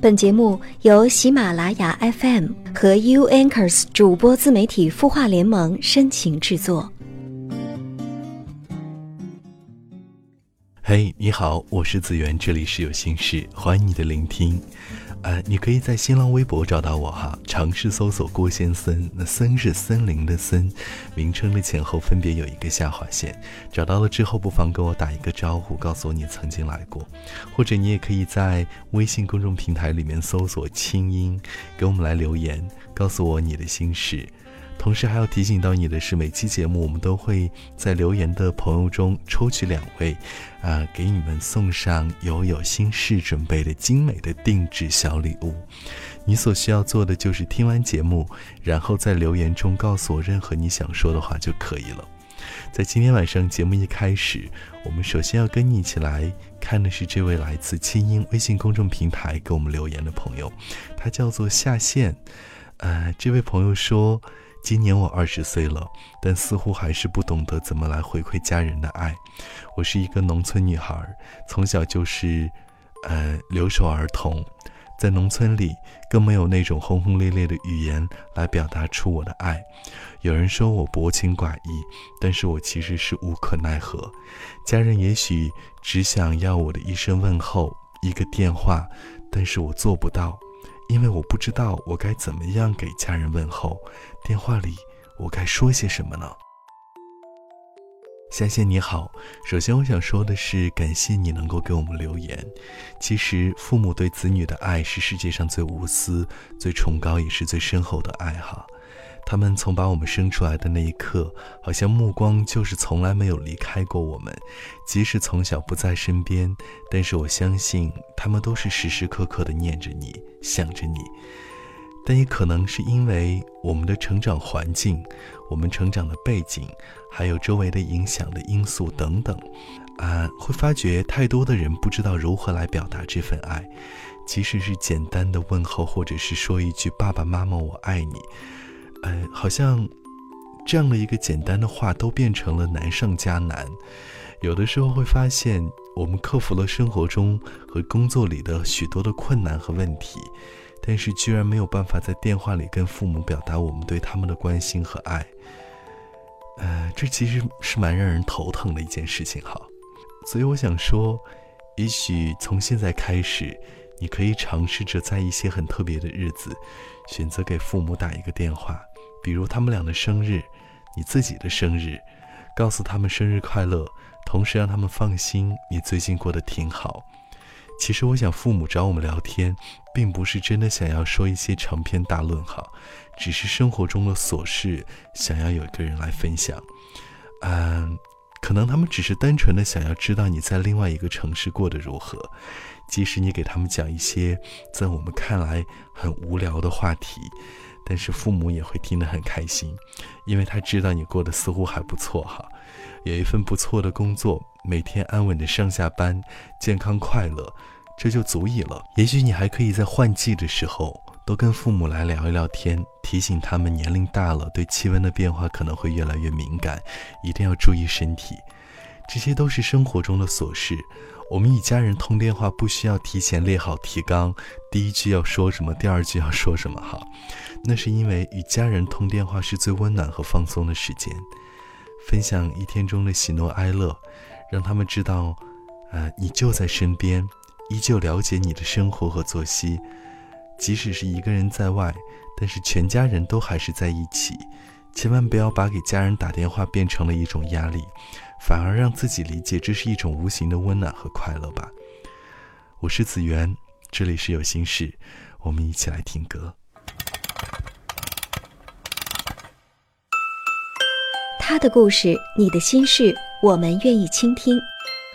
本节目由喜马拉雅 FM 和 U Anchors 主播自媒体孵化联盟深情制作。嘿，你好，我是子源，这里是有心事，欢迎你的聆听。呃，你可以在新浪微博找到我哈，尝试搜索郭先森，那森是森林的森，名称的前后分别有一个下划线。找到了之后，不妨跟我打一个招呼，告诉我你曾经来过，或者你也可以在微信公众平台里面搜索“清音”，给我们来留言，告诉我你的心事。同时还要提醒到你的是，每期节目我们都会在留言的朋友中抽取两位，啊，给你们送上由有心事准备的精美的定制小礼物。你所需要做的就是听完节目，然后在留言中告诉我任何你想说的话就可以了。在今天晚上节目一开始，我们首先要跟你一起来看的是这位来自清音微信公众平台给我们留言的朋友，他叫做下线。呃，这位朋友说。今年我二十岁了，但似乎还是不懂得怎么来回馈家人的爱。我是一个农村女孩，从小就是，呃，留守儿童，在农村里更没有那种轰轰烈烈的语言来表达出我的爱。有人说我薄情寡义，但是我其实是无可奈何。家人也许只想要我的一声问候，一个电话，但是我做不到。因为我不知道我该怎么样给家人问候，电话里我该说些什么呢？夏夏你好，首先我想说的是，感谢你能够给我们留言。其实父母对子女的爱是世界上最无私、最崇高，也是最深厚的爱哈。他们从把我们生出来的那一刻，好像目光就是从来没有离开过我们，即使从小不在身边，但是我相信他们都是时时刻刻的念着你，想着你。但也可能是因为我们的成长环境、我们成长的背景，还有周围的影响的因素等等，啊，会发觉太多的人不知道如何来表达这份爱，即使是简单的问候，或者是说一句“爸爸妈妈，我爱你”。哎，好像这样的一个简单的话都变成了难上加难。有的时候会发现，我们克服了生活中和工作里的许多的困难和问题，但是居然没有办法在电话里跟父母表达我们对他们的关心和爱。呃，这其实是蛮让人头疼的一件事情哈。所以我想说，也许从现在开始。你可以尝试着在一些很特别的日子，选择给父母打一个电话，比如他们俩的生日，你自己的生日，告诉他们生日快乐，同时让他们放心你最近过得挺好。其实我想，父母找我们聊天，并不是真的想要说一些长篇大论哈，只是生活中的琐事，想要有一个人来分享。嗯，可能他们只是单纯的想要知道你在另外一个城市过得如何。即使你给他们讲一些在我们看来很无聊的话题，但是父母也会听得很开心，因为他知道你过得似乎还不错哈，有一份不错的工作，每天安稳的上下班，健康快乐，这就足以了。也许你还可以在换季的时候多跟父母来聊一聊天，提醒他们年龄大了，对气温的变化可能会越来越敏感，一定要注意身体。这些都是生活中的琐事。我们与家人通电话不需要提前列好提纲，第一句要说什么，第二句要说什么，哈，那是因为与家人通电话是最温暖和放松的时间，分享一天中的喜怒哀乐，让他们知道，呃，你就在身边，依旧了解你的生活和作息，即使是一个人在外，但是全家人都还是在一起，千万不要把给家人打电话变成了一种压力。反而让自己理解，这是一种无形的温暖和快乐吧。我是子源，这里是有心事，我们一起来听歌。他的故事，你的心事，我们愿意倾听。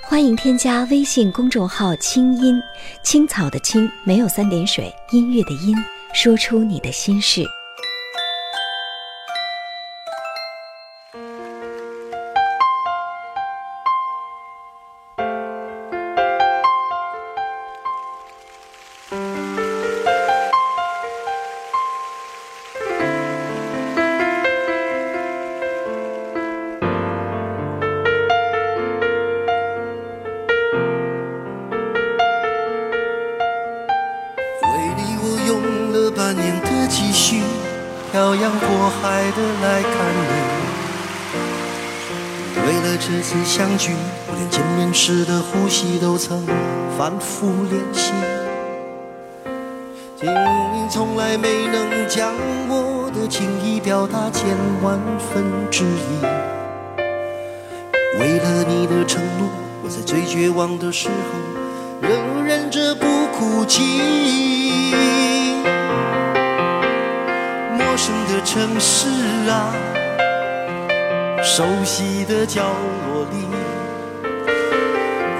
欢迎添加微信公众号“清音青草”的青，没有三点水，音乐的音，说出你的心事。我连见面时的呼吸都曾反复练习。你从来没能将我的情意表达千万分之一。为了你的承诺，我在最绝望的时候仍忍着不哭泣。陌生的城市啊，熟悉的角落，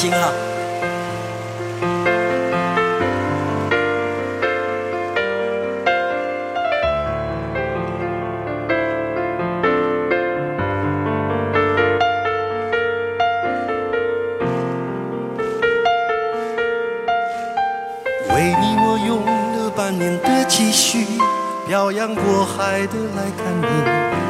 还行哈。为你我用了半年的积蓄，漂洋过海的来看你。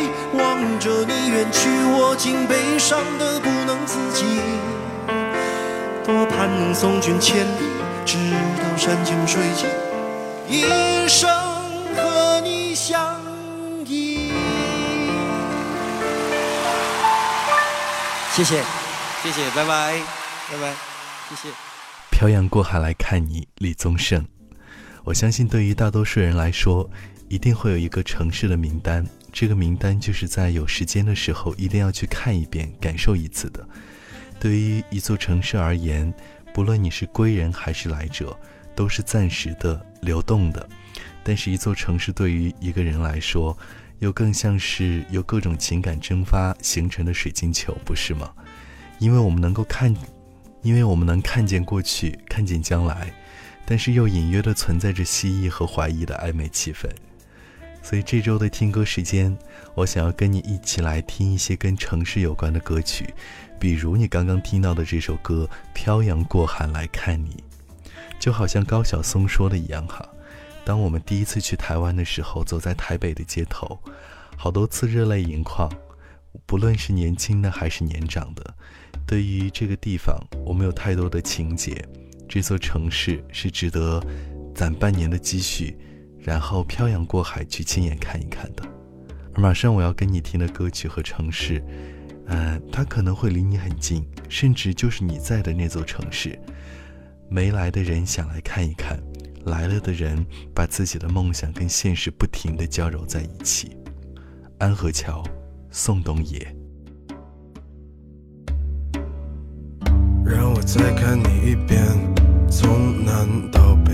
望着你远去，我竟悲伤的不能自己。多盼能送君千里，直到山穷水尽，一生和你相依。谢谢，谢谢，拜拜，拜拜，谢谢。漂洋过海来看你，李宗盛。我相信，对于大多数人来说，一定会有一个城市的名单。这个名单就是在有时间的时候一定要去看一遍、感受一次的。对于一座城市而言，不论你是归人还是来者，都是暂时的、流动的。但是，一座城市对于一个人来说，又更像是由各种情感蒸发形成的水晶球，不是吗？因为我们能够看，因为我们能看见过去，看见将来，但是又隐约的存在着希冀和怀疑的暧昧气氛。所以这周的听歌时间，我想要跟你一起来听一些跟城市有关的歌曲，比如你刚刚听到的这首歌《漂洋过海来看你》，就好像高晓松说的一样哈。当我们第一次去台湾的时候，走在台北的街头，好多次热泪盈眶。不论是年轻的还是年长的，对于这个地方，我们有太多的情结。这座城市是值得攒半年的积蓄，然后漂洋过海去亲眼看一看的。而马上我要跟你听的歌曲和城市，呃，它可能会离你很近，甚至就是你在的那座城市。没来的人想来看一看。来了的人，把自己的梦想跟现实不停地交融在一起。安河桥，宋冬野。让我再看你一遍，从南到北，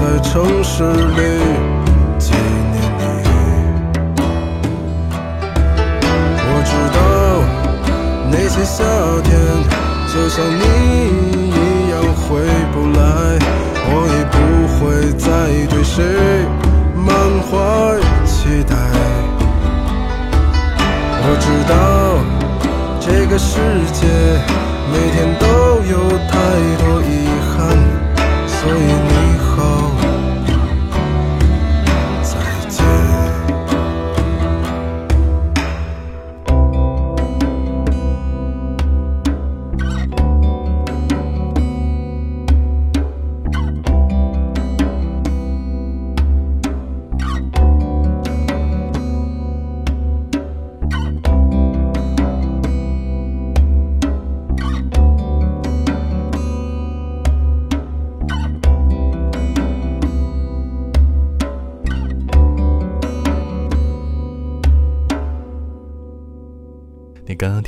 在城市里纪念你。我知道那些。夏天就像你一样回不来，我已不会再对谁满怀期待。我知道这个世界每天都有太多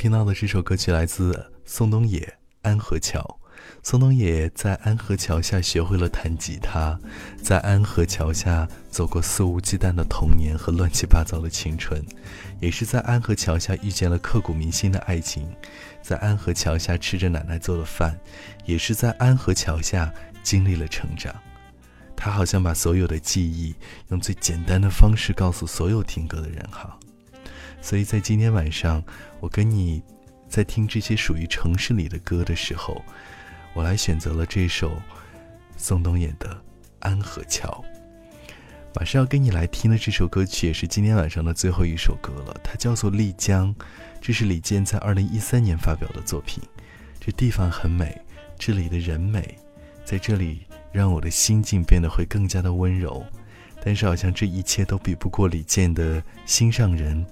听到的这首歌曲来自宋冬野《安河桥》。宋冬野在安河桥下学会了弹吉他，在安河桥下走过肆无忌惮的童年和乱七八糟的青春，也是在安河桥下遇见了刻骨铭心的爱情，在安河桥下吃着奶奶做的饭，也是在安河桥下经历了成长。他好像把所有的记忆用最简单的方式告诉所有听歌的人哈。所以在今天晚上，我跟你在听这些属于城市里的歌的时候，我来选择了这首宋冬野的《安河桥》。马上要跟你来听的这首歌曲，也是今天晚上的最后一首歌了。它叫做《丽江》，这是李健在二零一三年发表的作品。这地方很美，这里的人美，在这里让我的心境变得会更加的温柔。但是好像这一切都比不过李健的心上人。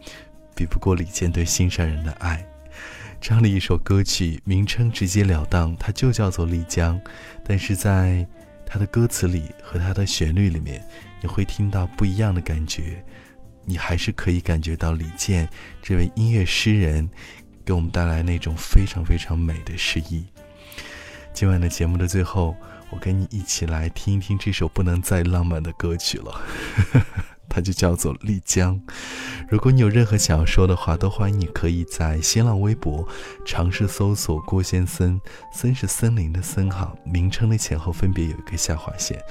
比不过李健对心上人的爱，这样的一首歌曲名称直截了当，它就叫做《丽江》，但是在它的歌词里和它的旋律里面，你会听到不一样的感觉，你还是可以感觉到李健这位音乐诗人给我们带来那种非常非常美的诗意。今晚的节目的最后，我跟你一起来听一听这首不能再浪漫的歌曲了。它就叫做丽江。如果你有任何想要说的话，都欢迎你可以在新浪微博尝试搜索“郭先森”，森是森林的森哈，名称的前后分别有一个下划线。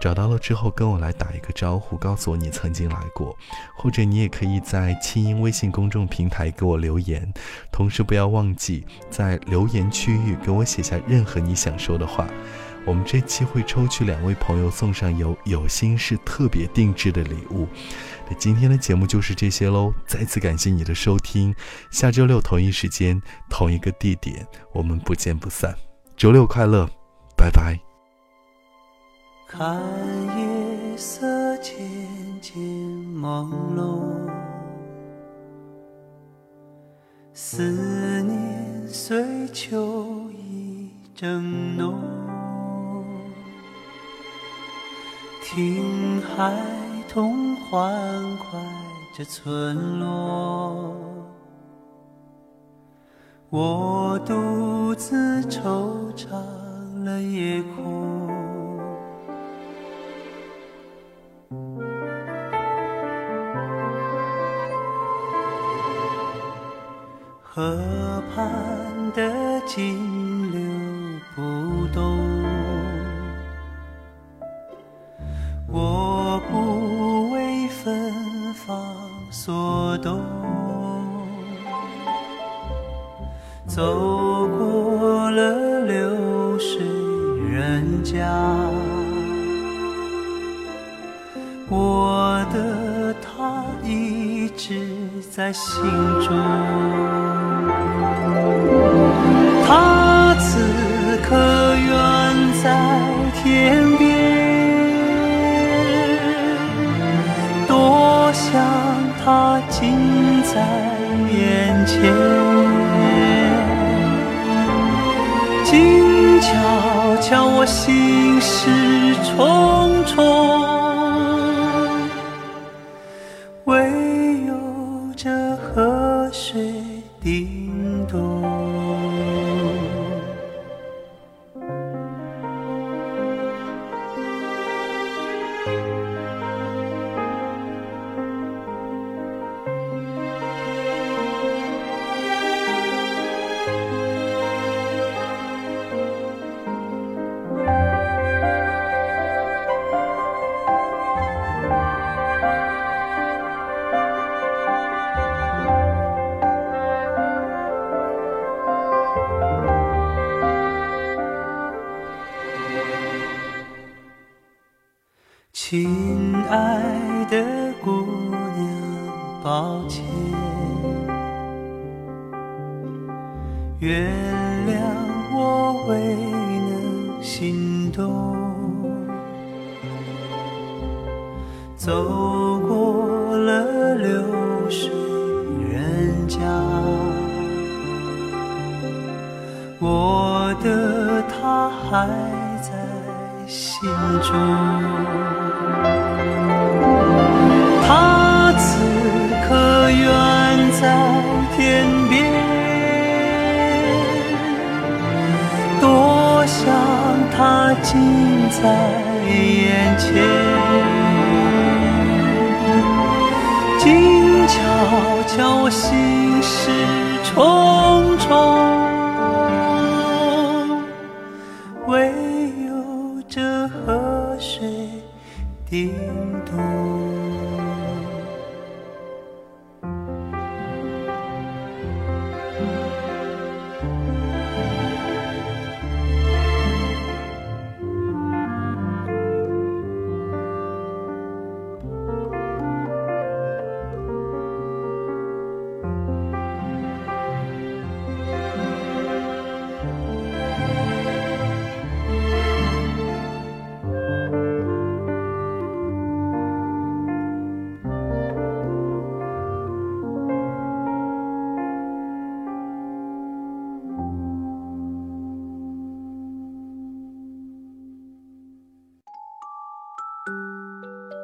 找到了之后，跟我来打一个招呼，告诉我你曾经来过，或者你也可以在清音微信公众平台给我留言。同时，不要忘记在留言区域给我写下任何你想说的话。我们这期会抽取两位朋友送上由有心事特别定制的礼物。今天的节目就是这些喽，再次感谢你的收听。下周六同一时间同一个地点，我们不见不散。周六快乐，拜拜。看夜色渐渐朦胧，思念随秋意正浓。听海童欢快着村落，我独自惆怅了夜空。河畔的金柳不动。走过了流水人家，我的他一直在心中，他此刻远在天边。多想他近在眼前，静悄悄，我心事重重。还在心中。他此刻远在天边，多想他近在眼前，静悄悄，我心事重重。唯有这河水叮咚